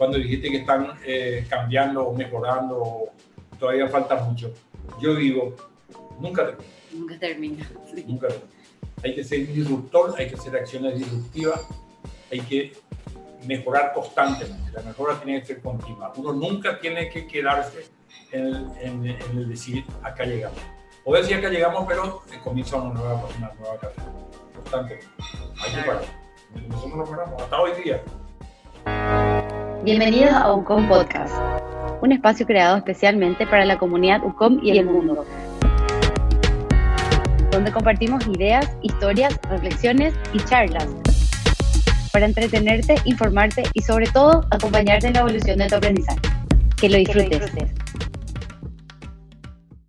cuando dijiste que están eh, cambiando o mejorando, todavía falta mucho. Yo digo, nunca termina. Nunca termina. Nunca termina. Hay que ser disruptor, hay que hacer acciones disruptivas, hay que mejorar constantemente. La mejora tiene que ser continua. Uno nunca tiene que quedarse en el, decir, acá llegamos. O decir, acá llegamos, pero comienza una nueva, una nueva carrera. Constantemente. Hay que parar. Nosotros no paramos hasta hoy día. Bienvenidos a UCOM Podcast, un espacio creado especialmente para la comunidad UCOM y el mundo, donde compartimos ideas, historias, reflexiones y charlas para entretenerte, informarte y sobre todo acompañarte en la evolución de tu aprendizaje. Que lo disfrutes.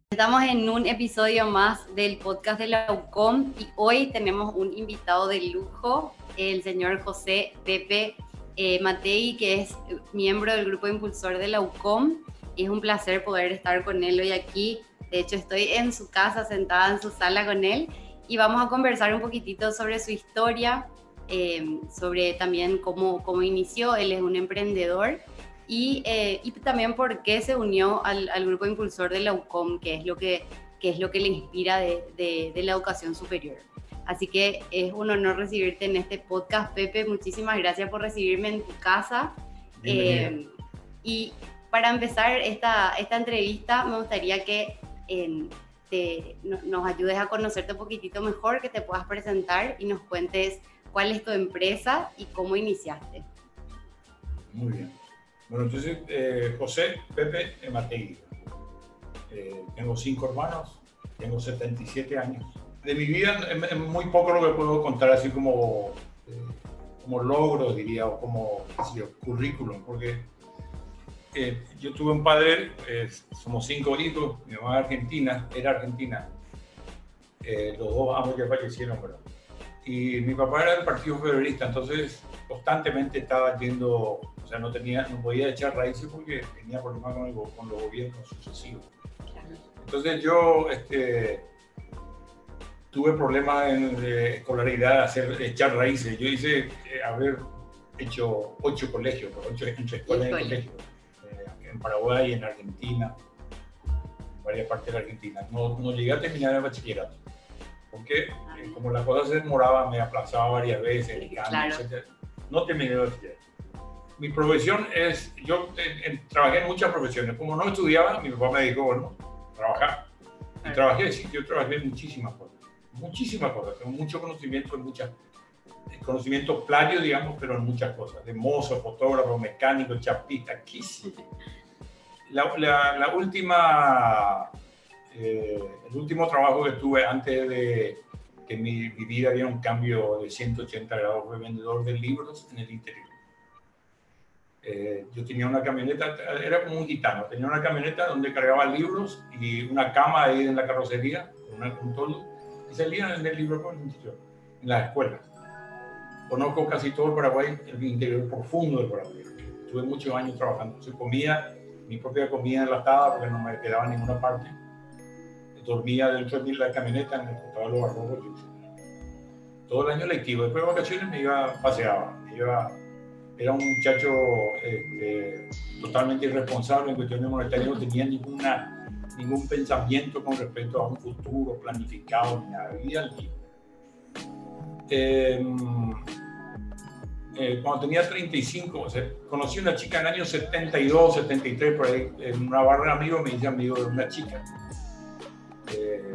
Estamos en un episodio más del podcast de la UCOM y hoy tenemos un invitado de lujo, el señor José Pepe eh, Matei, que es miembro del grupo impulsor de la UCOM. es un placer poder estar con él hoy aquí. De hecho, estoy en su casa, sentada en su sala con él, y vamos a conversar un poquitito sobre su historia, eh, sobre también cómo, cómo inició. Él es un emprendedor y, eh, y también por qué se unió al, grupo impulsor de la UCOM, que es lo que, que, es lo que le inspira de, de la educación superior. Así que es un honor recibirte en este podcast, Pepe. Muchísimas gracias por recibirme en tu casa. Eh, y para empezar esta, esta entrevista, me gustaría que eh, te, nos ayudes a conocerte un poquitito mejor, que te puedas presentar y nos cuentes cuál es tu empresa y cómo iniciaste. Muy bien. Bueno, entonces, eh, José Pepe Mategui. tengo cinco hermanos, tengo 77 años de mi vida es muy poco lo que puedo contar así como, eh, como logro, diría, o como currículum, porque eh, yo tuve un padre, somos cinco hijos, mi mamá argentina, era argentina, eh, los dos ambos ya fallecieron, pero y mi papá era del Partido Federalista, entonces constantemente estaba yendo, o sea, no tenía, no podía echar raíces porque tenía problemas con, con los gobiernos sucesivos. Entonces yo, este, tuve problemas en eh, escolaridad, hacer, echar raíces. Yo hice eh, haber hecho ocho colegios, ocho entre escuelas y colegios, eh, en Paraguay, en Argentina, en varias partes de la Argentina. No, no llegué a terminar el bachillerato, porque como la cosa se demoraba, me aplazaba varias veces, el cambio, etc. No terminé el bachillerato. Mi profesión es, yo trabajé en muchas profesiones. Como no estudiaba, mi papá me dijo, bueno, trabajar. Y trabajé, sí, yo trabajé en muchísimas cosas muchísimas cosas, tengo mucho conocimiento en muchas, conocimiento plagio, digamos, pero en muchas cosas, de mozo, fotógrafo, mecánico, chapista, sí. La, la, última, eh, el último trabajo que tuve antes de que mi, mi, vida diera un cambio de 180 grados fue vendedor de libros en el interior. Eh, yo tenía una camioneta, era como un gitano, tenía una camioneta donde cargaba libros y una cama ahí en la carrocería, una, un toldo, y salían en el libro en las escuelas. Conozco casi todo el Paraguay, el interior profundo del Paraguay. Tuve muchos años trabajando. Se comía mi propia comida enlatada porque no me quedaba en ninguna parte. Dormía dentro de la camioneta en el costado de los barrocos. Todo el año lectivo. Después de vacaciones me iba, paseaba. iba, era un muchacho este, totalmente irresponsable en cuestiones monetarias, no tenía ninguna ningún pensamiento con respecto a un futuro planificado ni nada, al día. Em, eh, cuando tenía 35, o sea, conocí una chica en el año 72, 73, por ahí, en una barra de amigos, me hice amigo de una chica, eh,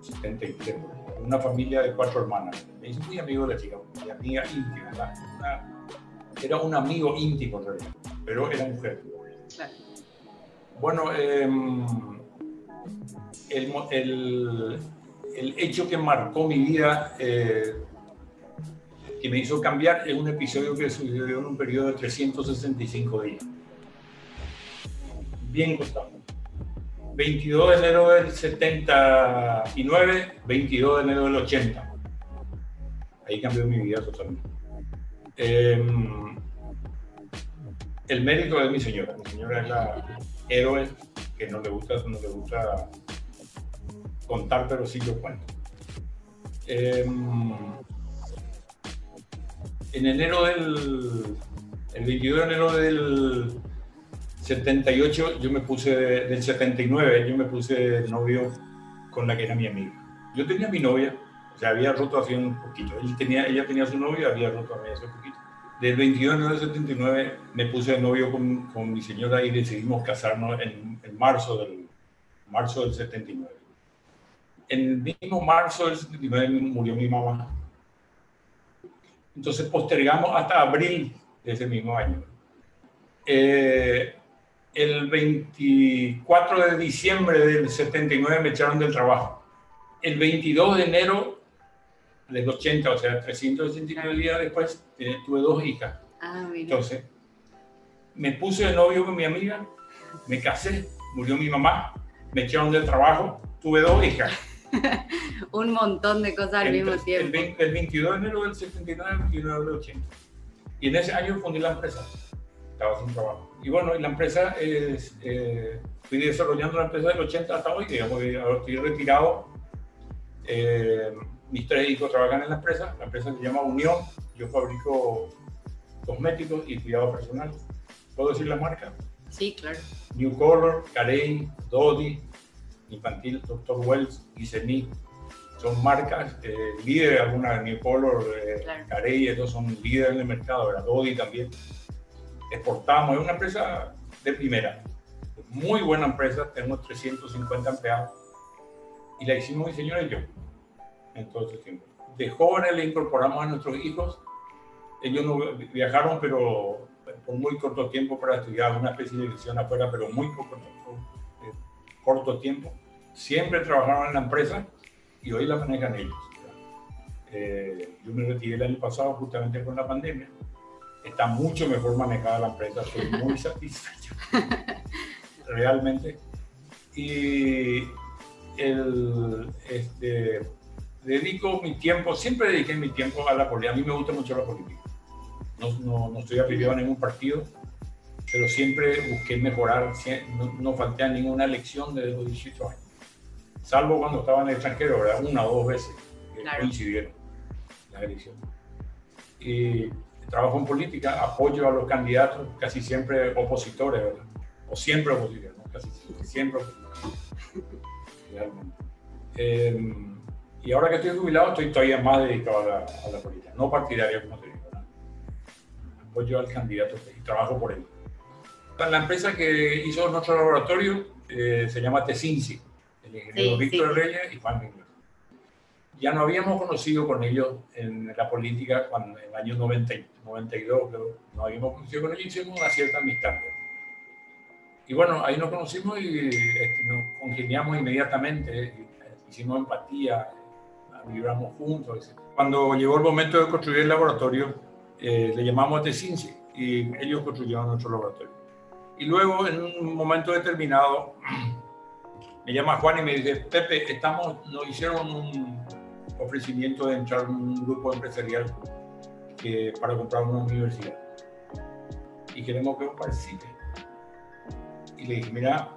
73, una familia de cuatro hermanas. Me hice muy amigo de la chica, mi amiga íntima, era un amigo íntimo en realidad, pero era mujer. Claro. Bueno, em, el, el, hecho que marcó mi vida, eh, que me hizo cambiar, es un episodio que sucedió en un periodo de 365 días. Bien costado. 22 de enero del 79, 22 de enero del 80. Ahí cambió mi vida totalmente. Em, el médico es mi señora. Mi señora es la, héroes que no le gusta, no le gusta contar, pero sí lo cuento. Em, en enero del El 22 de enero del 78, yo me puse, del 79, yo me puse novio con la que era mi amiga. Yo tenía mi novia, o sea, había roto hace un poquito. Él tenía, ella tenía su novia, había roto hace un poquito. Del 22 de enero del 79 me puse de novio con, con mi señora y decidimos casarnos en, en marzo, del, marzo del 79. En el mismo marzo del 79 murió mi mamá. Entonces postergamos hasta abril de ese mismo año. Eh, el 24 de diciembre del 79 me echaron del trabajo. El 22 de enero del 80, o sea, 369 días después, eh, tuve dos hijas. Ah, mira. Entonces, me puse de novio con mi amiga, me casé, murió mi mamá, me echaron del trabajo, tuve dos hijas. Un montón de cosas al el, mismo el tiempo. 20 el 22 de enero del 79, el 29 del 80. Y en ese año fundé la empresa. Estaba sin trabajo. Y bueno, y la empresa es, eh, fui desarrollando la empresa del 80 hasta hoy, digamos ahora estoy retirado. Eh, mis tres hijos trabajan en la empresa. La empresa se llama Unión. Yo fabrico cosméticos y cuidado personal. ¿Puedo decir la marca? Sí, claro. New Color, Carey, Dodi, Infantil, Dr. Wells, Gisemi. Son marcas eh, líderes, algunas New Color, eh, Claro. Carey, estos son líderes en el mercado, ¿verdad? Dodi también. Exportamos, es una empresa de primera. Muy buena empresa, tenemos 350 empleados. Y la hicimos mi señora y yo en todo ese tiempo. De jóvenes le incorporamos a nuestros hijos. Ellos no viajaron, pero por muy corto tiempo para estudiar una especialización afuera, pero muy poco, eh, corto tiempo. Siempre trabajaron en la empresa y hoy la manejan ellos. Eh, yo me retiré el año pasado justamente con la pandemia. Está mucho mejor manejada la empresa, estoy muy satisfecho. Realmente. Y el, este, dedico mi tiempo, siempre dediqué mi tiempo a la política. A mí me gusta mucho la política. No, no, no estoy afiliado a ningún partido, pero siempre busqué mejorar. No, no falté a ninguna elección desde los 18 años. Salvo cuando estaba en el extranjero, ¿verdad? Una o dos veces que Claro. coincidieron las elecciones. Y trabajo en política, apoyo a los candidatos, casi siempre opositores, ¿verdad? O siempre opositores, ¿no? Casi siempre, siempre opositores. Realmente. Eh, y ahora que estoy jubilado, estoy todavía más dedicado a la, a la política, no partidario, como te digo. ¿no? Apoyo al candidato y trabajo por él. La empresa que hizo nuestro laboratorio eh, se llama Tesinci, el ingeniero Sí, Víctor sí. Reyes y Juan Miguel. Ya nos habíamos conocido con ellos en la política cuando, en el año 90, y 92, creo. Nos habíamos conocido con ellos hicimos una cierta amistad. Y bueno, ahí nos conocimos y este, nos congeniamos inmediatamente, hicimos empatía, vibramos juntos. etc. Cuando llegó el momento de construir el laboratorio, eh, le llamamos a Tesinci y ellos construyeron nuestro laboratorio. Y luego, en un momento determinado, me llama Juan y me dice, Pepe, estamos, nos hicieron un ofrecimiento de entrar en un grupo empresarial que, para comprar una universidad. Y queremos que vos participes. Y le dije, mira,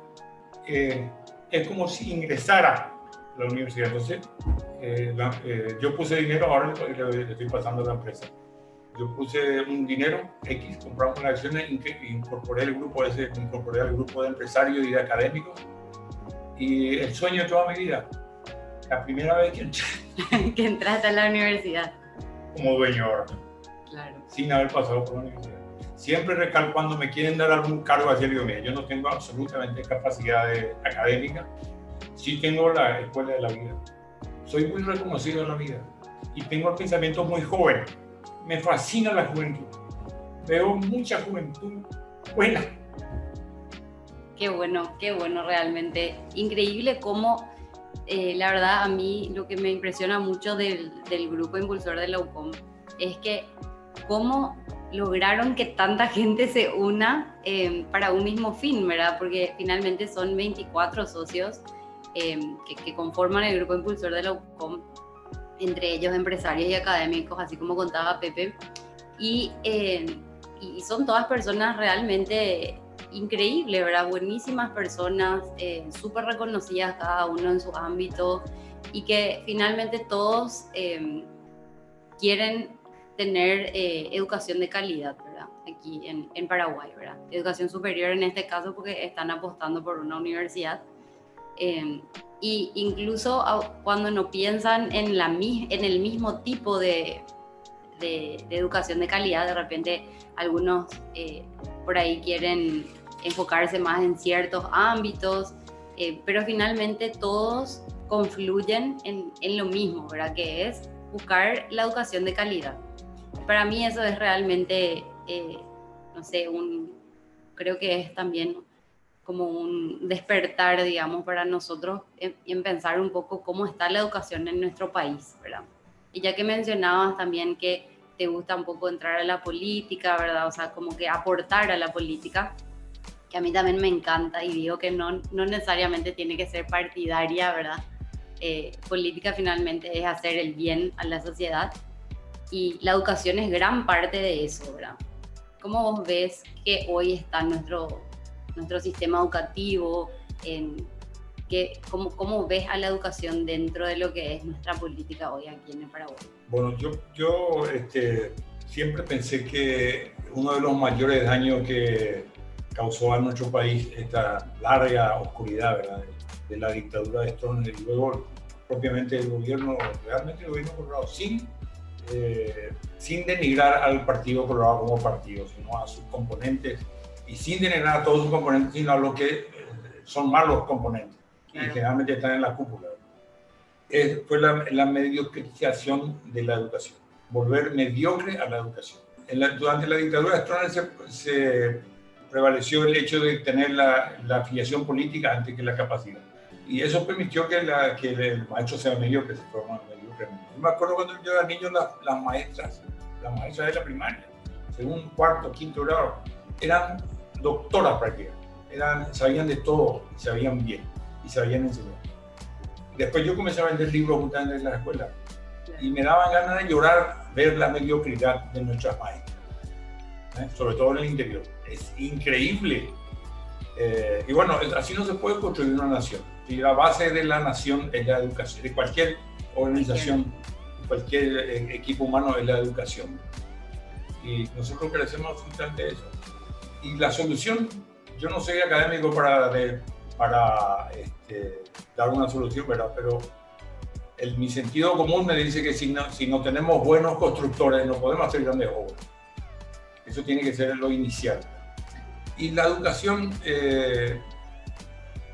eh, es como si ingresara a la universidad. Entonces, eh, la- eh, yo puse dinero, ahora le, le- estoy pasando a la empresa. Yo puse un dinero X, compramos unas acciones, inc- incorporé el grupo ese, incorporé al grupo de empresarios y de académicos. Y el sueño de toda mi vida, la primera vez que entré que entraste a la universidad. como dueño ahora, Claro. sin haber pasado por la universidad. Siempre recalco cuando me quieren dar algún cargo así, digo, mira, yo no tengo absolutamente capacidad de- académica, sí tengo la escuela de la vida. Soy muy reconocido en la vida y tengo el pensamiento muy joven. Me fascina la juventud. Veo mucha juventud buena. Qué bueno, qué bueno realmente. Increíble cómo, eh, la verdad, a mí lo que me impresiona mucho del, grupo impulsor de la UCOM es que cómo lograron que tanta gente se una eh, para un mismo fin, ¿verdad? Porque finalmente son 24 socios eh, que, que conforman el grupo impulsor de la UCOM, entre ellos empresarios y académicos, así como contaba Pepe. Y, eh, y son todas personas realmente increíbles, ¿verdad? Buenísimas personas, eh, súper reconocidas cada uno en su ámbito y que finalmente todos eh, quieren tener eh, educación de calidad, ¿verdad? aquí en, en, Paraguay, ¿verdad? Educación superior en este caso porque están apostando por una universidad. Eh, y incluso cuando no piensan en, la, en el mismo tipo de, de, educación de calidad, de repente algunos eh, por ahí quieren enfocarse más en ciertos ámbitos, eh, pero finalmente todos confluyen en, en, lo mismo, ¿verdad? Que es buscar la educación de calidad. Para mí eso es realmente, eh, no sé, un, creo que es también como un despertar, digamos, para nosotros en, en, pensar un poco cómo está la educación en nuestro país, ¿verdad? Y ya que mencionabas también que te gusta un poco entrar a la política, ¿verdad? O sea, como que aportar a la política, que a mí también me encanta y digo que no, no necesariamente tiene que ser partidaria, ¿verdad? Eh, política finalmente es hacer el bien a la sociedad y la educación es gran parte de eso, ¿verdad? ¿Cómo vos ves que hoy está nuestro, nuestro sistema educativo? En, que, cómo, ¿Cómo ves a la educación dentro de lo que es nuestra política hoy aquí en el Paraguay? Bueno, yo, yo este, siempre pensé que uno de los mayores daños que causó a nuestro país esta larga oscuridad ¿verdad? de la dictadura de Stroessner y luego propiamente el gobierno, realmente el gobierno colorado, sin, eh, sin denigrar al Partido Colorado como partido, sino a sus componentes y sin denigrar todos sus componentes, sino a los que eh, son malos componentes y generalmente están en la cúpula fue la, la, mediocrización de la educación, volver mediocre a la educación. durante la dictadura de Stroessner se, prevaleció el hecho de tener la, la, afiliación política antes que la capacidad. Y eso permitió que, la, que el maestro sea mediocre, se forma mediocre. Yo me acuerdo cuando yo era niño, las, las maestras, las maestras de la primaria, según cuarto, quinto grado, eran doctoras prácticamente. Eran, sabían de todo, sabían bien y sabían enseñar después yo comencé a vender libros justamente en la escuela y me daban ganas de llorar ver la mediocridad de nuestras maestras, ¿eh? sobre todo en el interior. Es increíble. Eh, y bueno, así no se puede construir una nación. Y la base de la nación es la educación, de cualquier organización, cualquier eh, equipo humano es la educación. Y nosotros crecemos justamente eso. Y la solución, yo no soy académico para, para este, dar una solución, ¿verdad? Pero el, mi sentido común me dice que si no, si no tenemos buenos constructores no podemos hacer grandes obras. Eso tiene que ser lo inicial. Y la educación eh,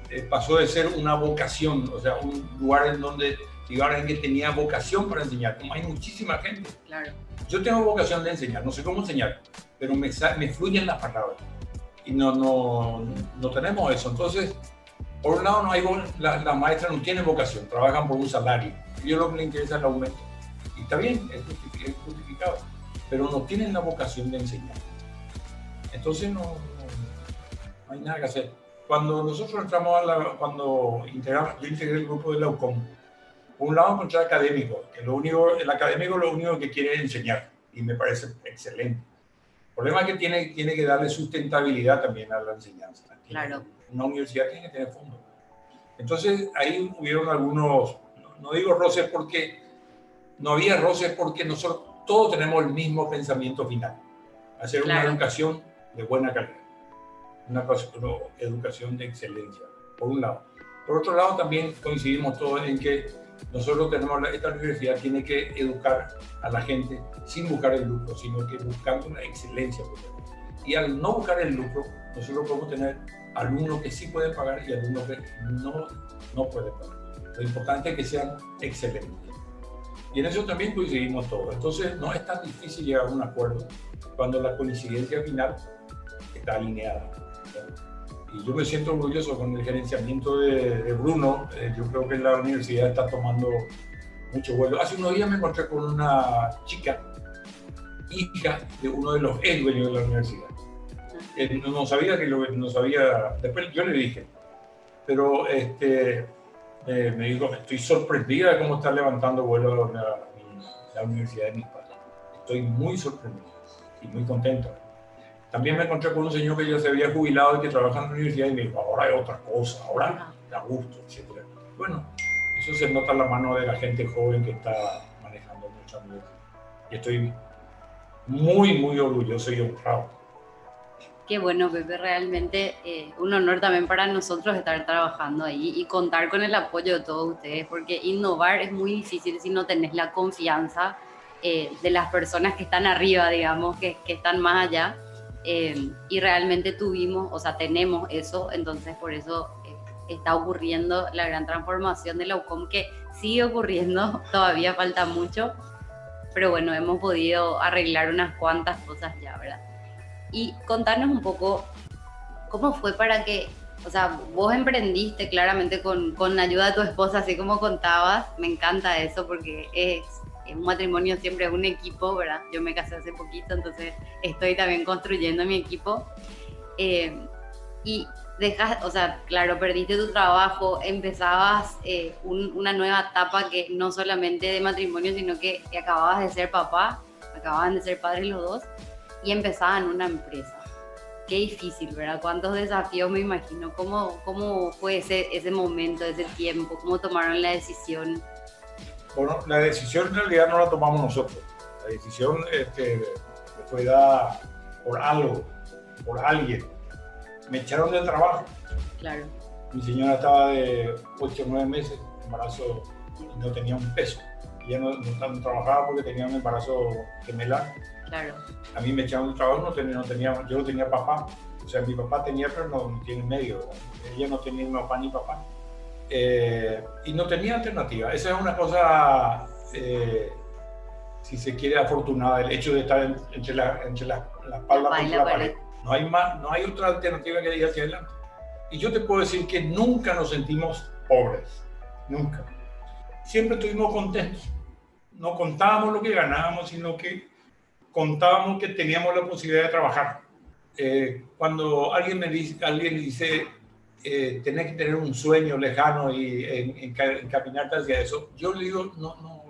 eh, pasó de ser una vocación, o sea, un lugar en donde digo, que tenía vocación para enseñar, como hay muchísima gente. Claro. Yo tengo vocación de enseñar, no sé cómo enseñar, pero me, me fluyen las palabras. Y no, no, no tenemos eso. Entonces, por un lado, no hay, las la maestras no tienen vocación, trabajan por un salario. Y ellos lo que les interesa es el aumento. Y está bien, es justificado, pero no tienen la vocación de enseñar. Entonces no, hay nada que hacer. Cuando nosotros entramos a la, cuando integramos, yo integré el grupo de la UCOM, por un lado encontré académico, que lo único, el académico lo único que quiere es enseñar, y me parece excelente. El problema es que tiene, tiene que darle sustentabilidad también a la enseñanza. Claro una universidad tiene que tener fondos. Entonces ahí hubieron algunos, no digo roces porque no había roces porque nosotros todos tenemos el mismo pensamiento final, hacer una educación de buena calidad, una, educación de excelencia, por un lado. Por otro lado, también coincidimos todos en que nosotros tenemos, esta universidad tiene que educar a la gente sin buscar el lucro, sino que buscando una excelencia. Y al no buscar el lucro, nosotros podemos tener alumnos que sí pueden pagar y alumnos que no, no pueden pagar. Lo importante es que sean excelentes. Y en eso también coincidimos todos. Entonces no es tan difícil llegar a un acuerdo cuando la coincidencia final está alineada. Y yo me siento orgulloso con el gerenciamiento de, Bruno. Eh, yo creo que la universidad está tomando mucho vuelo. Hace unos días me encontré con una chica, hija de uno de los ex dueños de la universidad no sabía que lo no sabía, después yo le dije, pero este, me dijo, estoy sorprendida de cómo está levantando vuelo la, universidad de mis padres. Estoy muy sorprendido y muy contento. También me encontré con un señor que ya se había jubilado y que trabaja en la universidad y me dijo, ahora hay otra cosa, ahora da gusto, etc. Bueno, eso se nota en la mano de la gente joven que está manejando muchas veces. Y estoy muy, muy orgulloso y honrado Qué bueno, Pepe, realmente eh, un honor también para nosotros estar trabajando ahí y contar con el apoyo de todos ustedes, porque innovar es muy difícil si no tenés la confianza eh, de las personas que están arriba, digamos, que, que están más allá. Eh, y realmente tuvimos, o sea, tenemos eso, entonces por eso está ocurriendo la gran transformación de la UCOM, que sigue ocurriendo, todavía falta mucho, pero bueno, hemos podido arreglar unas cuantas cosas ya, ¿verdad? Y contarnos un poco cómo fue para que, o sea, vos emprendiste claramente con, con ayuda de tu esposa, así como contabas, me encanta eso porque es, un matrimonio siempre es un equipo, ¿verdad? Yo me casé hace poquito, entonces estoy también construyendo mi equipo. Eh, y dejas, o sea, claro, perdiste tu trabajo, empezabas eh, una nueva etapa que no solamente de matrimonio, sino que acababas de ser papá, acababan de ser padres los dos y empezaban una empresa. Qué difícil, ¿verdad? Cuántos desafíos me imagino. ¿Cómo, cómo fue ese, ese momento, ese tiempo? ¿Cómo tomaron la decisión? Bueno, la decisión en realidad no la tomamos nosotros. La decisión este, fue dada por algo, por alguien. Me echaron del trabajo. Claro. Mi señora estaba de 8 o 9 meses embarazo y no tenía un peso. Ella no, no trabajaba porque tenía un embarazo gemelar Claro. A mí me echaron un trabajo, no tenía, no tenía, yo no tenía papá. O sea, mi papá tenía, pero no, tiene medio. Ella no tenía ni papá ni papá. Eh, y no tenía alternativa. Esa es una cosa, eh, si se quiere, afortunada, el hecho de estar entre la, entre la, la espalda y la, pared. No hay, más, no hay otra alternativa que ir hacia adelante. Y yo te puedo decir que nunca nos sentimos pobres, nunca. Siempre estuvimos contentos. No contábamos lo que ganábamos, sino que contábamos que teníamos la posibilidad de trabajar. Eh, cuando alguien me dice, alguien dice, eh, tenés que tener un sueño lejano y encaminarte hacia eso, yo le digo, no, no,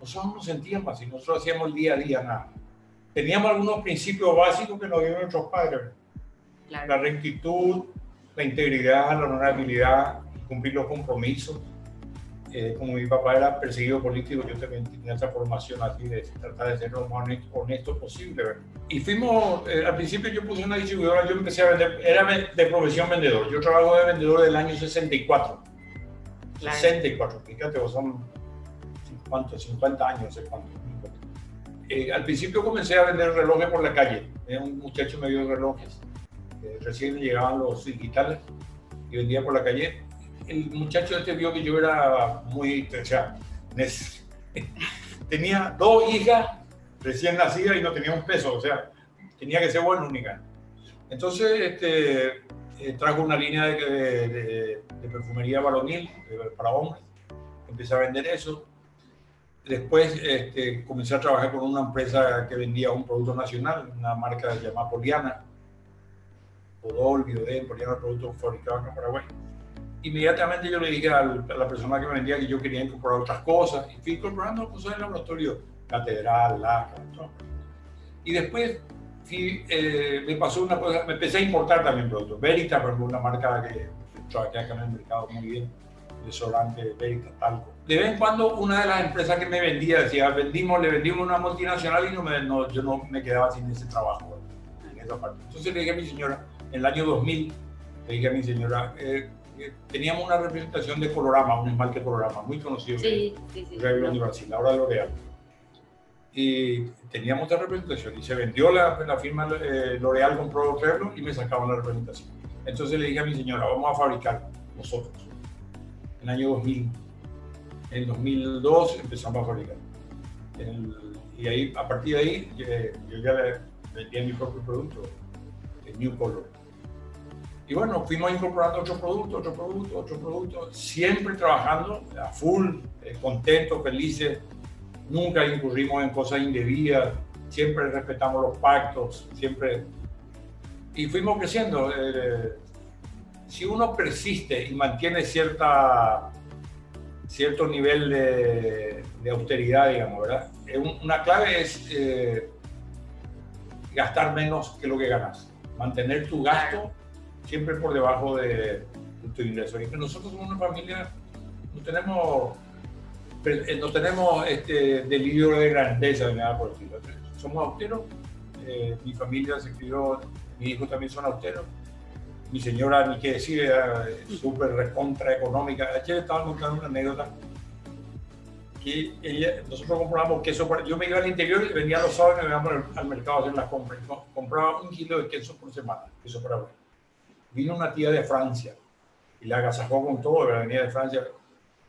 nosotros no sentíamos así, nosotros hacíamos el día a día nada. Teníamos algunos principios básicos que nos dieron nuestros padres. La rectitud, la integridad, la honorabilidad, cumplir los compromisos eh, como mi papá era perseguido político, yo también tenía esa formación así de tratar de ser lo más honesto, posible. Y fuimos, eh, al principio yo puse una distribuidora, yo empecé a vender, era de profesión vendedor, yo trabajo de vendedor del año 64. 64, fíjate, son 50, 50 años, no sé cuánto. Eh, al principio comencé a vender relojes por la calle. Un muchacho me dio relojes. recién llegaban los digitales y vendía por la calle el muchacho este vio que yo era muy, o sea, tenía dos hijas recién nacidas y no tenía un peso, o sea, tenía que ser buena única. Entonces, este, eh, trajo una línea de, perfumería varonil para hombres, empecé a vender eso. Después este, comencé a trabajar con una empresa que vendía un producto nacional, una marca llamada Poliana, Podol, Biodén, Poliana, productos fabricados en Paraguay inmediatamente yo le dije a la persona que me vendía que yo quería incorporar otras cosas y fui incorporando cosas en el laboratorio, catedral, laca, todo. Y después eh, me pasó una cosa, me empecé a importar también productos. Veritas, por ejemplo, una marca que trabajé acá en el mercado muy bien, desodorante, Veritas, talco. De vez en cuando una de las empresas que me vendía decía, vendimos, le vendimos una multinacional y no me, no, yo no me quedaba sin ese trabajo en esa parte. Entonces le dije a mi señora, en el año 2000, le dije a mi señora, eh, teníamos una representación de Colorama, un esmalte Colorama, muy conocido sí, sí, sí, de Brasil, ahora de L'Oreal. Y teníamos esta representación y se vendió la, la firma eh, L'Oreal compró Trello y me sacaban la representación. Entonces le dije a mi señora, vamos a fabricar nosotros. En el año 2000, en el 2002 empezamos a fabricar. y ahí, a partir de ahí, yo, ya vendía mi propio producto, el New Color y bueno, fuimos incorporando otro producto, otro producto, otro producto, siempre trabajando a full, eh, contentos, felices. Nunca incurrimos en cosas indebidas, siempre respetamos los pactos, siempre. Y fuimos creciendo. Eh, si uno persiste y mantiene cierta, cierto nivel de, de austeridad, digamos, ¿verdad? Una clave es eh, gastar menos que lo que ganas. Mantener tu gasto siempre por debajo de, tu ingreso. Y que nosotros somos una familia, no tenemos, eh, no tenemos este delirio de grandeza de nada por el. Somos austeros. Eh, mi familia se crió mi hijo también son austeros. Mi señora, ni qué decir, era súper recontra económica. Ayer estaba contando una anécdota que ella, nosotros comprábamos queso. yo me iba al interior y venía los sábados y me íbamos al, mercado a hacer las compras. Compraba un kilo de queso por semana, queso para ver. Vino una tía de Francia y la agasajó con todo, venía de Francia.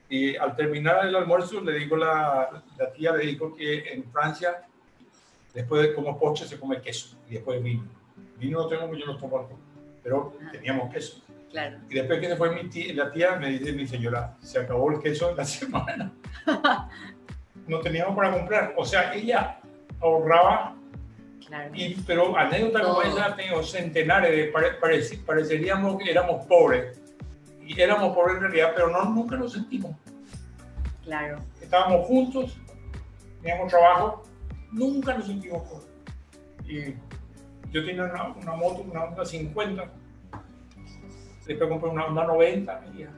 Y al terminar el almuerzo, le dijo la, la tía, le dijo que en Francia, después de como postre, se come queso y después vino. Vino no tengo, yo no tomo pero ah. teníamos queso. Claro. Y después que se fue mi tía, la tía, me dice mi señora, se acabó el queso en la semana. no teníamos para comprar. O sea, ella ahorraba, claro. y, pero anécdota como esa tengo centenares, de, pareceríamos que éramos pobres. Y éramos pobres en realidad, pero no, nunca nos sentimos. Claro. Estábamos juntos, teníamos trabajo, nunca nos sentimos pobres. Y yo tenía una, una moto, una Honda 50, después compré una Honda 90, ya,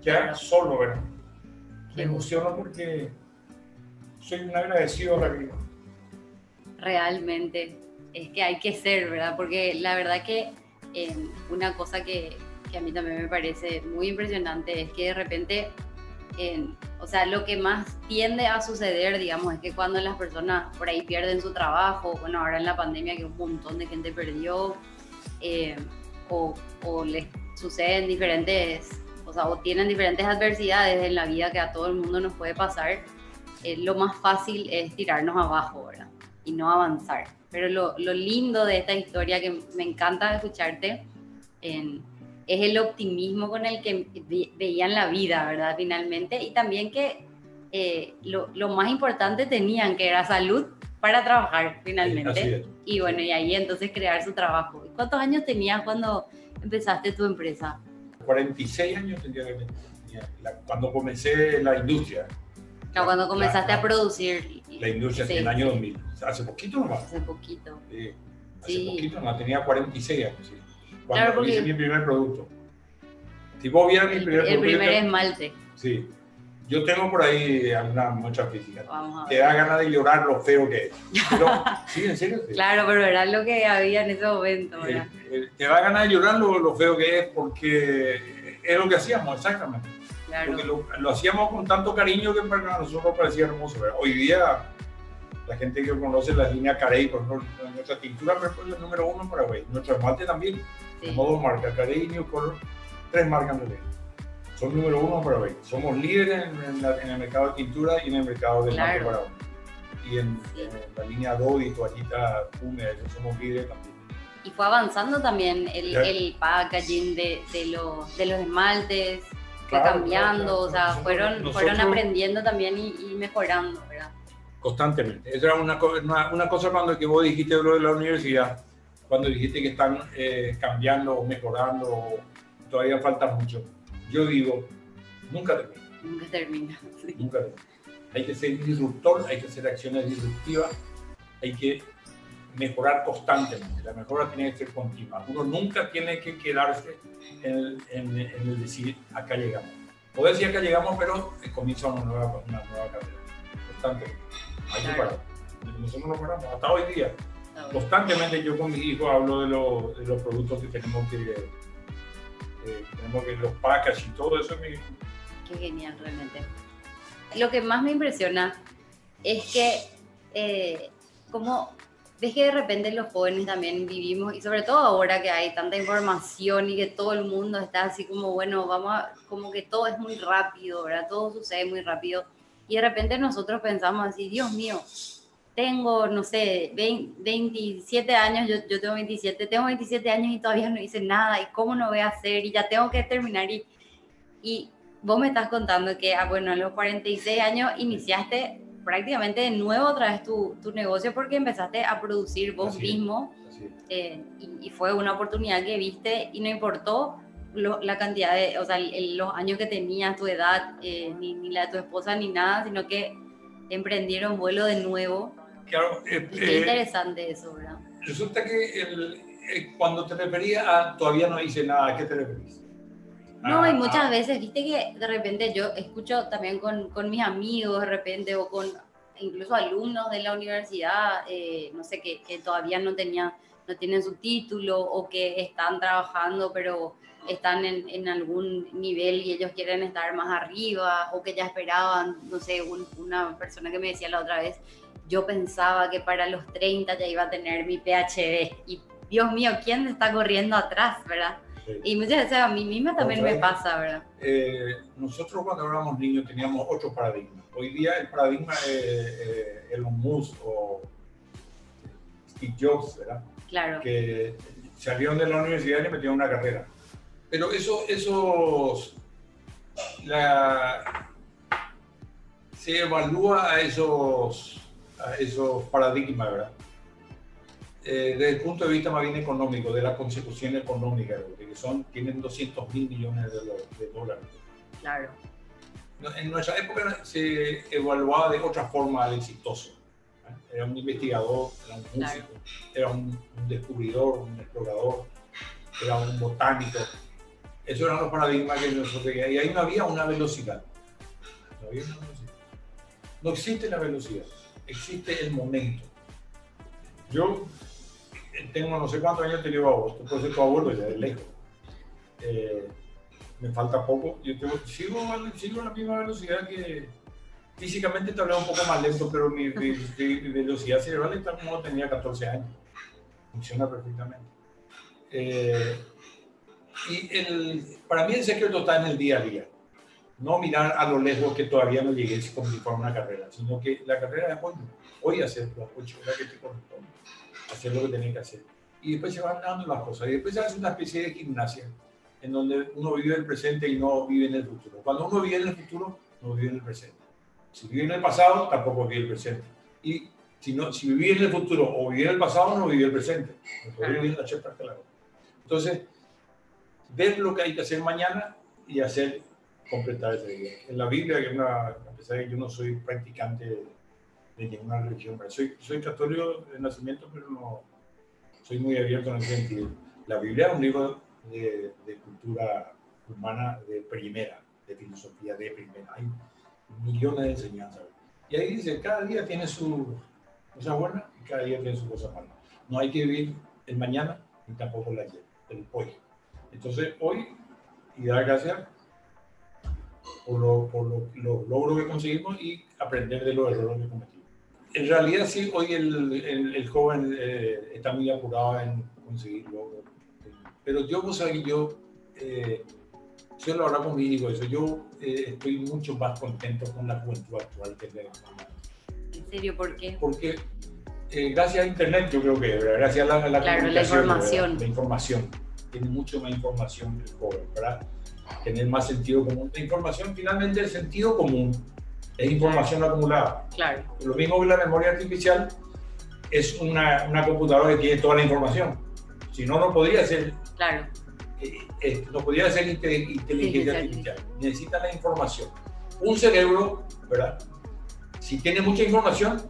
ya solo, ¿verdad? Me emociono porque soy un agradecido a la vida. Realmente, es que hay que ser, ¿verdad? Porque la verdad que eh, una cosa que, que, a mí también me parece muy impresionante es que de repente, eh, o sea, lo que más tiende a suceder, digamos, es que cuando las personas por ahí pierden su trabajo, bueno, ahora en la pandemia que un montón de gente perdió, eh, o, o les suceden diferentes o sea, o tienen diferentes adversidades en la vida que a todo el mundo nos puede pasar, eh, lo más fácil es tirarnos abajo, ¿verdad? Y no avanzar. Pero lo, lo lindo de esta historia que me encanta escucharte es el optimismo con el que veían la vida, ¿verdad? Finalmente, y también que eh, lo, lo, más importante tenían, que era salud para trabajar finalmente. Y bueno, y ahí entonces crear su trabajo. ¿Cuántos años tenías cuando empezaste tu empresa? 46 años tendría que cuando comencé la industria. Cuando comenzaste a producir. La industria en el año 2000. hace poquito nomás. Hace poquito. Sí, hace poquito nomás, tenía 46 años. Sí. Cuando claro, hice mi primer producto. Si vos vieras mi primer el, el primer esmalte. Sí. Yo tengo por ahí alguna mucha física. Te da ganas de llorar lo feo que es. sí, en serio. Claro, pero era lo que había en ese momento. ¿verdad? te da ganas de llorar lo, feo que es porque es lo que hacíamos, exactamente. Porque lo, hacíamos con tanto cariño que para nosotros parecía hermoso. Hoy día, la gente que conoce la línea Carey, por ejemplo, nuestra tintura es el número uno en Paraguay. Nuestro esmalte también. Sí. Dos marcas, Carey y New Color, tres marcas de son número uno en Paraguay. Somos líderes en, el mercado de tintura y en el mercado de claro. Paraguay. Y en, la línea y toallita húmeda, somos líderes también. Y fue avanzando también el, el packaging de, de, los, de los esmaltes, fue cambiando, o sea, fueron, fueron aprendiendo también y, mejorando, ¿verdad? Constantemente. Esa era una, una, una, cosa cuando que vos dijiste lo de la universidad, cuando dijiste que están eh, cambiando o mejorando, todavía falta mucho yo digo, nunca termina. Nunca termina. Nunca termina. Hay que ser disruptor, hay que hacer acciones disruptivas, hay que mejorar constantemente. La mejora tiene que ser continua. Uno nunca tiene que quedarse en el, decir, acá llegamos. Poder decir acá llegamos, pero comienza una nueva, una nueva carrera. Constantemente. Hay que parar. Nosotros no paramos. Hasta hoy día. Constantemente yo con mis hijos hablo de, de los productos que tenemos que tenemos que los pacas y todo eso. Me... Qué genial, realmente. Lo que más me impresiona es que, eh, como ves que de repente los jóvenes también vivimos, y sobre todo ahora que hay tanta información y que todo el mundo está así como, bueno, vamos a, como que todo es muy rápido, ¿verdad? Todo sucede muy rápido. Y de repente nosotros pensamos así, Dios mío, tengo, no sé, 27 años, yo, yo, tengo 27, tengo 27 años y todavía no hice nada, y cómo no voy a hacer, y ya tengo que terminar. Y, y vos me estás contando que, ah, bueno, a los 46 años iniciaste prácticamente de nuevo otra vez tu, tu negocio porque empezaste a producir vos mismo. Eh, y, fue una oportunidad que viste y no importó la cantidad de, o sea, los años que tenías, tu edad, eh, ni, ni la de tu esposa, ni nada, sino que emprendieron vuelo de nuevo Claro, eh, eh, interesante eso, ¿verdad? Resulta que cuando te referías a todavía no hice nada, ¿a qué te referís? No, y muchas veces, viste que de repente yo escucho también con, con mis amigos de repente o con incluso alumnos de la universidad, no sé, que, que, todavía no tenían no tienen su título o que están trabajando pero están en, en algún nivel y ellos quieren estar más arriba o que ya esperaban, no sé, una persona que me decía la otra vez, yo pensaba que para los 30 ya iba a tener mi PhD y Dios mío, ¿quién está corriendo atrás, verdad? Y muchas veces a mí misma también me pasa, ¿verdad? Eh, nosotros cuando éramos niños teníamos otro paradigma. Hoy día el paradigma es eh, Elon Musk o Steve Jobs, ¿verdad? Claro. Que salieron de la universidad y metieron una carrera. Pero eso, esos, la, se evalúa a esos, a esos paradigmas, ¿verdad? Eh, desde el punto de vista más bien económico, de la consecución económica, que son, tienen 200 mil millones de, dólares. Claro. En nuestra época se evaluaba de otra forma al exitoso. ¿eh? Era un investigador, era un músico, era un, descubridor, un explorador, era un botánico. Esos eran los paradigmas que nosotros teníamos. Y ahí no había una velocidad. No había una velocidad. No existe la velocidad, existe el momento. Yo tengo no sé cuántos años te llevo a vos, tú puedes ser tu abuelo ya de lejos. Eh, me falta poco, yo tengo, sigo, sigo a la misma velocidad que físicamente te hablaba un poco más lento, pero mi, velocidad cerebral está como tenía 14 años. Funciona perfectamente. Eh, y el, para mí el secreto está en el día a día. No mirar a lo lejos que todavía no llegué como si fuera una carrera, sino que la carrera es hoy, hoy hacer las 8 horas que te corresponde hacer lo que tenía que hacer. Y después se van dando las cosas. Y después se hace una especie de gimnasia en donde uno vive el presente y no vive en el futuro. Cuando uno vive en el futuro, no vive en el presente. Si vive en el pasado, tampoco vive el presente. Y si, no, si vive en el futuro o vive en el pasado, no vive el presente. Entonces, ver lo que hay que hacer mañana y hacer completar ese día. En la Biblia, que una, a pesar de que yo no soy practicante de ninguna religión. Soy, soy católico de nacimiento, pero no soy muy abierto en ese sentido. La Biblia es un libro de, de cultura humana de primera, de filosofía de primera. Hay millones de enseñanzas. Y ahí dice, cada día tiene su cosa buena y cada día tiene su cosa mala. No hay que vivir el mañana ni tampoco el ayer, el hoy. Entonces, hoy, y dar gracias por, lo, por los logros que conseguimos y aprender de los errores que cometimos en realidad sí, hoy el, el, joven eh, está muy apurado en conseguirlo. Pero yo, vos sabés, yo, eh, yo lo hablaba con mi hijo, eso, yo eh, estoy mucho más contento con la juventud actual que de ¿En serio? ¿Por qué? Porque eh, gracias a Internet, yo creo que, gracias a la, la claro, la información. La información. Tiene mucho más información el joven, ¿verdad? Tener más sentido común. La información, finalmente, el sentido común es información acumulada. Claro. Lo mismo que la memoria artificial es una, una computadora que tiene toda la información. Si no, no podría ser. Claro. Eh, no podría ser inteligencia artificial. Necesita la información. Un cerebro, ¿verdad? Si tiene mucha información,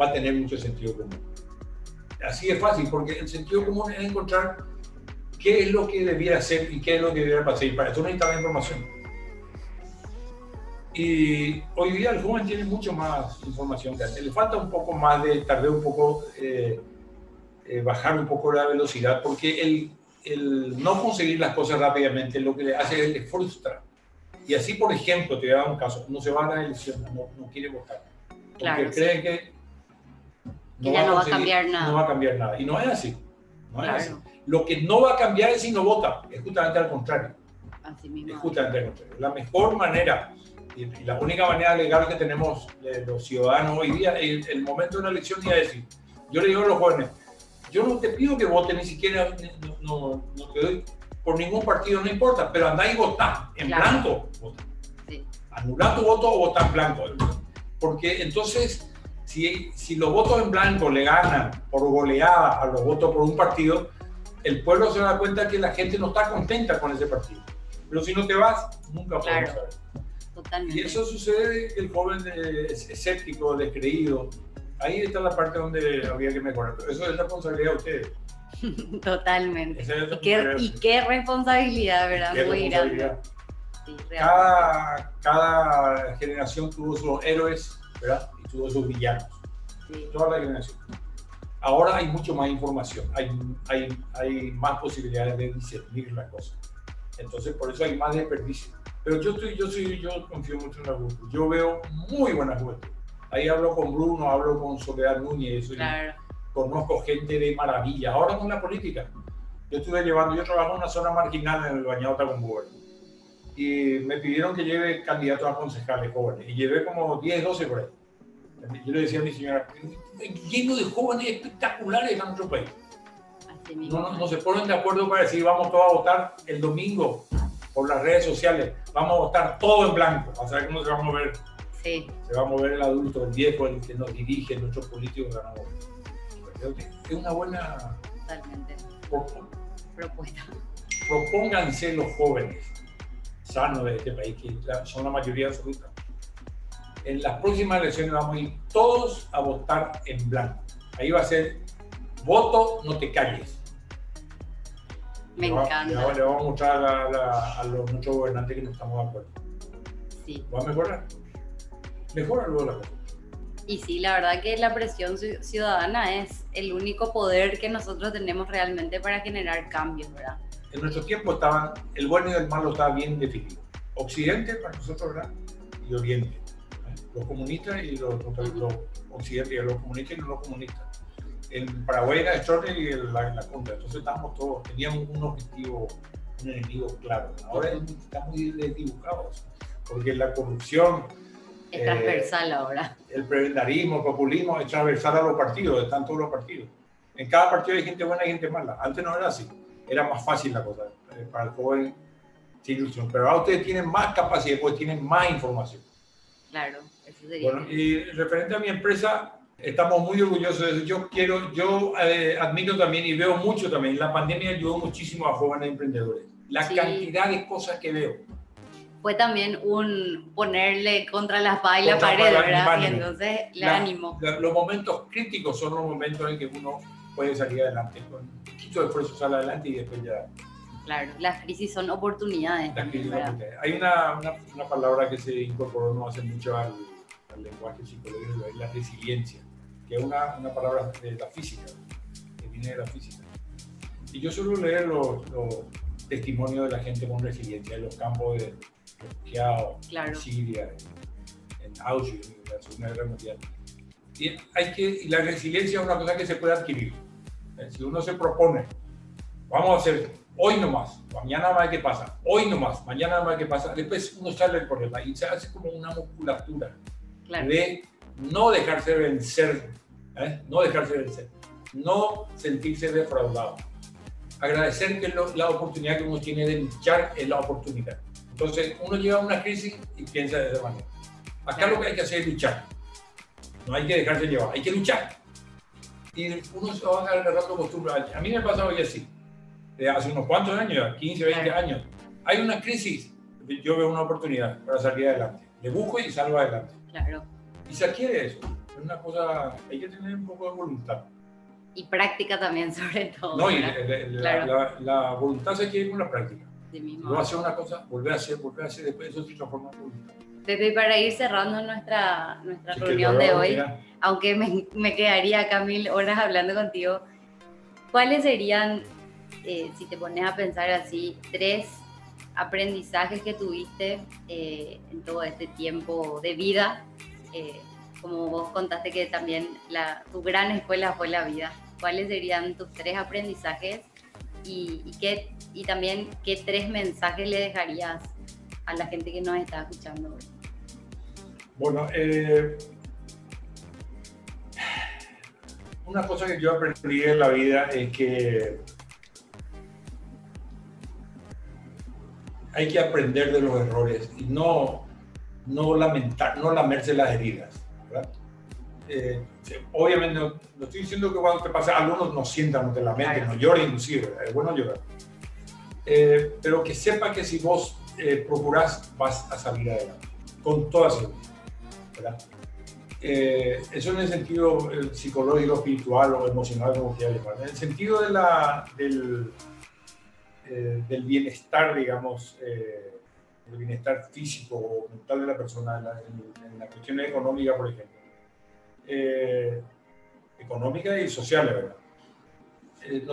va a tener mucho sentido común. Así es fácil, porque el sentido común es encontrar qué es lo que debiera hacer y qué es lo que debiera pasar. Y para eso necesita la información. Y hoy día el joven tiene mucho más información que antes. Le falta un poco más de, tardar un poco, eh, eh, bajar un poco la velocidad, porque el, el, no conseguir las cosas rápidamente lo que le hace es le frustra. Y así, por ejemplo, te voy a dar un caso, uno se va a la elección, no, no quiere votar, porque claro, cree que no, va, no va, a cambiar nada. No va a cambiar nada. Y no es así. No es así. Lo que no va a cambiar es si no vota, es justamente al contrario. Así mismo. Es justamente al contrario. La mejor manera y, la única manera legal que tenemos los ciudadanos hoy día, el, el momento de una elección, a decir, yo le digo a los jóvenes, yo no te pido que voten ni siquiera, no, no, te doy por ningún partido, no importa, pero andá y votá, en blanco. Vota. Sí. tu voto o votá en blanco. Porque entonces, si, si los votos en blanco le ganan por goleada a los votos por un partido, el pueblo se da cuenta que la gente no está contenta con ese partido. Pero si no te vas, nunca podemos saber. Totalmente. Y eso sucede que el joven es escéptico, descreído. Ahí está la parte donde había que mejorar. Eso es responsabilidad de ustedes. Totalmente. ¿Y, qué, y, qué, responsabilidad, ¿verdad? Muy grande. cada, cada generación tuvo sus héroes, ¿verdad? Y tuvo sus villanos. Sí. Toda la generación. Ahora hay mucho más información, hay, hay, hay más posibilidades de discernir las cosas. Entonces, por eso hay más desperdicio. Pero yo, estoy, yo, soy, yo confío mucho en la juventud. Yo veo muy buena juventud. Ahí hablo con Bruno, hablo con Soledad Núñez, conozco gente de maravilla. Ahora con la política. Yo estuve llevando, yo trabajo en una zona marginal en el Bañado Tacumbúa y me pidieron que lleve candidatos a concejales jóvenes y llevé como 10, 12 por ahí. Yo le decía a mi señora, lleno de jóvenes espectaculares en nuestro país. No, no, se ponen de acuerdo para decir vamos todos a votar el domingo por las redes sociales, vamos a votar todo en blanco, a saber cómo se va a mover. Sí. Se va a mover el adulto, el viejo, el que nos dirige, nuestros políticos Es una buena Totalmente. propuesta. Propónganse los jóvenes sanos de este país, que son la mayoría absoluta. En las próximas elecciones vamos a ir todos a votar en blanco. Ahí va a ser voto, no te calles. Me encanta. Le, vamos a mostrar a, los muchos gobernantes que no estamos de acuerdo. Sí. ¿Va a mejorar? Mejora luego la cosa. Y sí, la verdad que la presión ciudadana es el único poder que nosotros tenemos realmente para generar cambios, ¿verdad? En nuestro tiempo estaban, el bueno y el malo estaba bien definido. Occidente para nosotros, ¿verdad? Y Oriente. Los comunistas y los, los, occidentes, y los comunistas y los no comunistas en Paraguay era Stroessner y la, la Entonces estábamos todos, teníamos un objetivo, un enemigo claro. Ahora estamos muy desdibujados, porque la corrupción... Es transversal eh, ahora. El prebendarismo, el populismo es transversal a los partidos, están todos los partidos. En cada partido hay gente buena y gente mala. Antes no era así. Era más fácil la cosa eh, para el joven sin ilusión. Pero ahora ustedes tienen más capacidad, pues tienen más información. Claro, eso sería. Bueno, y referente a mi empresa, Estamos muy orgullosos de eso. Yo quiero, yo eh, admito también y veo mucho también, la pandemia ayudó muchísimo a jóvenes emprendedores. La cantidad de cosas que veo. Fue también un ponerle contra la espada y la pared, ¿verdad? Y entonces le ánimo. los momentos críticos son los momentos en que uno puede salir adelante. Con un poquito de esfuerzo sale adelante y después ya... Claro, las crisis son oportunidades. Hay una, una, una, palabra que se incorporó no hace mucho al, al lenguaje psicológico, es la resiliencia que es una, una, palabra de la física, que viene de la física. Y yo suelo leer los, testimonios de la gente con resiliencia en los campos de refugiados, en Siria, en, Auschwitz, en la Segunda Guerra Mundial. Y, hay que, y la resiliencia es una cosa que se puede adquirir. Eh, si uno se propone, vamos a hacer hoy nomás, mañana más que pasa, hoy nomás, mañana más que pasa, después uno sale del problema y se hace como una musculatura de no dejarse vencer, ¿eh? no dejarse vencer, no sentirse defraudado. Agradecer que la oportunidad que uno tiene de luchar es la oportunidad. Entonces, uno llega a una crisis y piensa de esa manera. Acá lo que hay que hacer es luchar. No hay que dejarse llevar, hay que luchar. Y uno se va agarrando costumbre. A mí me ha pasado hoy así. De hace unos cuantos años, 15, 20 años. Hay una crisis, yo veo una oportunidad para salir adelante. Le busco y salgo adelante. Claro. Y se adquiere eso. Es una cosa, hay que tener un poco de voluntad. Y práctica también, sobre todo. No, y la, voluntad se adquiere con la práctica. Luego hacer una cosa, volver a hacer, volver a hacer, después eso se transforma en. Pepe, para ir cerrando nuestra, nuestra reunión de hoy, aunque me, me, quedaría acá mil horas hablando contigo, ¿cuáles serían, eh, si te pones a pensar así, tres aprendizajes que tuviste eh, en todo este tiempo de vida eh, como vos contaste que también la, tu gran escuela fue la vida, ¿cuáles serían tus tres aprendizajes y, y, qué, y también qué tres mensajes le dejarías a la gente que nos está escuchando hoy? Bueno, eh, una cosa que yo aprendí en la vida es que hay que aprender de los errores y no no lamentar, no lamerse las heridas. Eh, obviamente, no, estoy diciendo que cuando te pasa, algunos no sientan, no te lamenten, no lloren inclusive, es bueno llorar. Eh, pero que sepa que si vos eh, procurás, vas a salir adelante, con toda seguridad. eso en el sentido psicológico, espiritual o emocional, como quieras llamar. En el sentido de la, del, del bienestar, digamos, el bienestar físico o mental de la persona, en la, cuestión económica, por ejemplo. Eh, económicas y sociales, ¿verdad? Eh,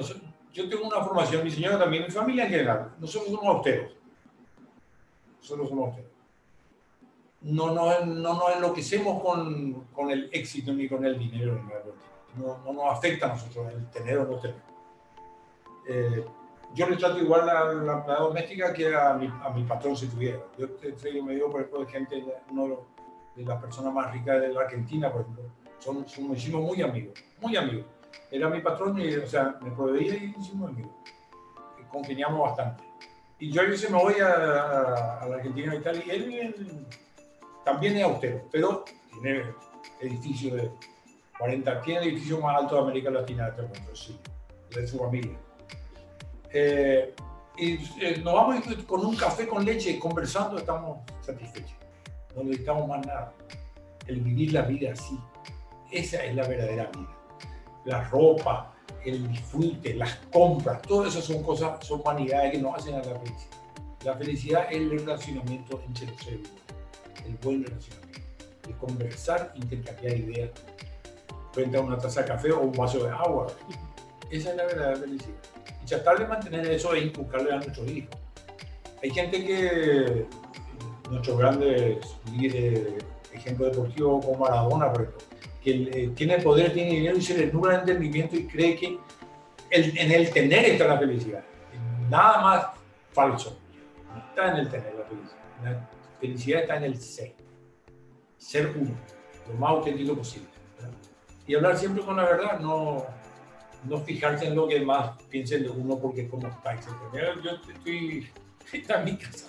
yo tengo una formación, mi señora también, mi familia en general, nosotros somos austeros. Nosotros somos austeros. No, no, no nos enloquecemos con, con el éxito ni con el dinero. No, no nos afecta a nosotros el tener o no tener. Eh, yo le trato igual a la empleada doméstica que a mi, a mi patrón si tuviera. Yo traigo medio, por ejemplo, de gente, uno de las personas más ricas de la Argentina, por ejemplo, son, son, muy amigos, muy amigos. Era mi patrón, y, o sea, me proveía y hicimos amigos. Congeniamos bastante. Y yo a veces me voy a, a, la Argentina y tal, y él, también es austero, pero tiene edificio de 40, tiene el edificio más alto de América Latina, de este sí, de su familia. Eh, y eh, nos vamos con un café con leche conversando, estamos satisfechos. No necesitamos más nada. El vivir la vida así, esa es la verdadera vida. La ropa, el disfrute, las compras, todo eso son cosas, son vanidades que nos hacen a la felicidad. La felicidad es el relacionamiento entre los seres el buen relacionamiento, el conversar, intercambiar ideas frente a una taza de café o un vaso de agua. Esa es la verdadera felicidad. Y tratar de mantener eso e inculcarle a nuestros hijos. Hay gente que, nuestros grandes líderes, ejemplo deportivo como Maradona, por ejemplo, que eh, tiene poder, tiene dinero y se le nubla el entendimiento y cree que en el tener está la felicidad. Nada más falso. No está en el tener la felicidad. La felicidad está en el ser. Ser uno, lo más auténtico posible. Y hablar siempre con la verdad, no no fijarse en lo que más piensen de uno porque es como está. Yo estoy, está en mi casa.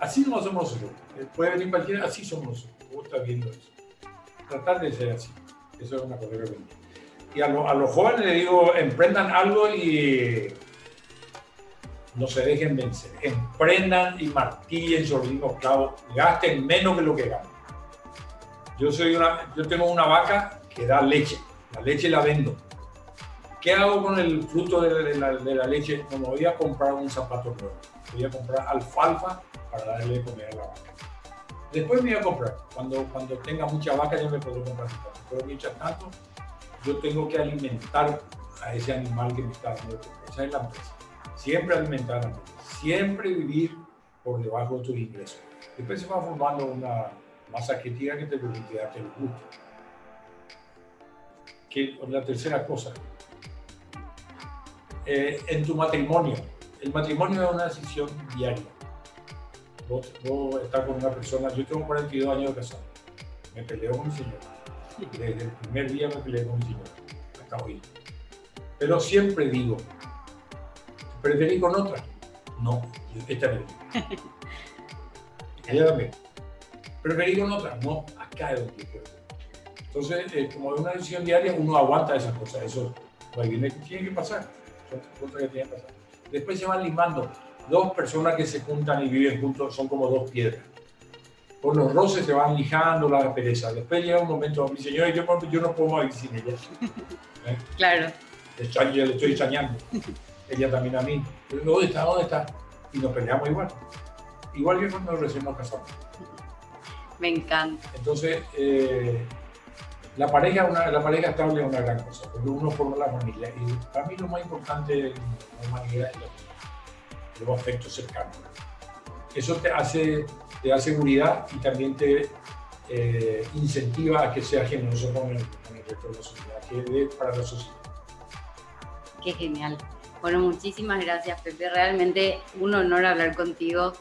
Así no somos nosotros. Puede venir cualquiera, así somos nosotros. Vos estás viendo eso. Tratar de ser así. Eso es una cosa que Y a, a los jóvenes les digo, emprendan algo y no se dejen vencer. Emprendan y martillen sobre clavo. Gasten menos que lo que ganan. Yo, soy una, yo tengo una vaca que da leche. La leche la vendo ¿Qué hago con el fruto de la, leche? No me voy a comprar un zapato nuevo. Voy a comprar alfalfa para darle de comer a la vaca. Después me voy a comprar. Cuando, cuando tenga mucha vaca, yo me puedo comprar zapatos. Pero mientras tanto, yo tengo que alimentar a ese animal que me está dando. Esa es la empresa. Siempre alimentar a la. Siempre vivir por debajo de tus ingresos. Después se va formando una masa crítica que te permite darte el gusto. Que la tercera cosa, eh, en tu matrimonio. El matrimonio es una decisión diaria. Vos, estás con una persona, yo tengo 42 años de casado, me peleo con mi señora. Desde el primer día me peleé con mi señora, hasta hoy. Pero siempre digo, ¿preferí con otra? No, esta es Ella también. ¿Preferí con otra? No, acá es donde quiero. Entonces, eh, como es una decisión diaria, uno aguanta esas cosas. Eso tiene que pasar que Después se van limando. Dos personas que se juntan y viven juntos son como dos piedras. Por los roces se van lijando la pereza. Después llega un momento, mi señora, yo, yo no puedo vivir sin ella. ¿Eh? Claro. Le, le estoy extrañando. ella también a mí. ¿Dónde está? ¿Dónde está? Y nos peleamos igual. Igual que cuando recién nos casamos. Me encanta. Entonces, eh, la pareja, una, la pareja estable es una gran cosa, porque uno forma la familia. Y para mí lo más importante de la humanidad es los afectos cercanos. Eso te hace, te da seguridad y también te eh, incentiva a que seas generoso con el, con el resto de la sociedad, que es para la sociedad. Qué genial. Bueno, muchísimas gracias, Pepe. Realmente un honor hablar contigo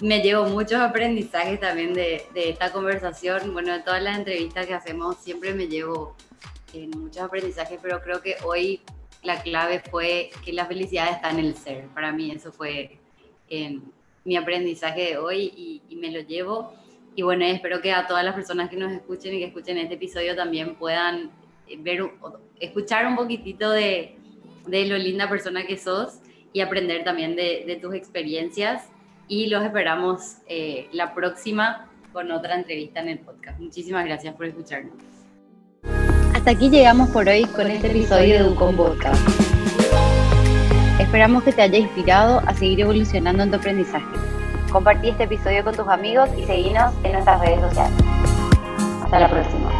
me llevo muchos aprendizajes también de, de, esta conversación. Bueno, de todas las entrevistas que hacemos siempre me llevo eh, muchos aprendizajes, pero creo que hoy la clave fue que la felicidad está en el ser. Para mí eso fue eh, mi aprendizaje de hoy y, me lo llevo. Y bueno, espero que a todas las personas que nos escuchen y que escuchen este episodio también puedan eh, ver, escuchar un poquitito de, de lo linda persona que sos y aprender también de, de tus experiencias y los esperamos eh, la próxima con otra entrevista en el podcast. Muchísimas gracias por escucharnos. Hasta aquí llegamos por hoy con este episodio de Ucom Podcast. Esperamos que te haya inspirado a seguir evolucionando en tu aprendizaje. Compartí este episodio con tus amigos y seguinos en nuestras redes sociales. Hasta la próxima.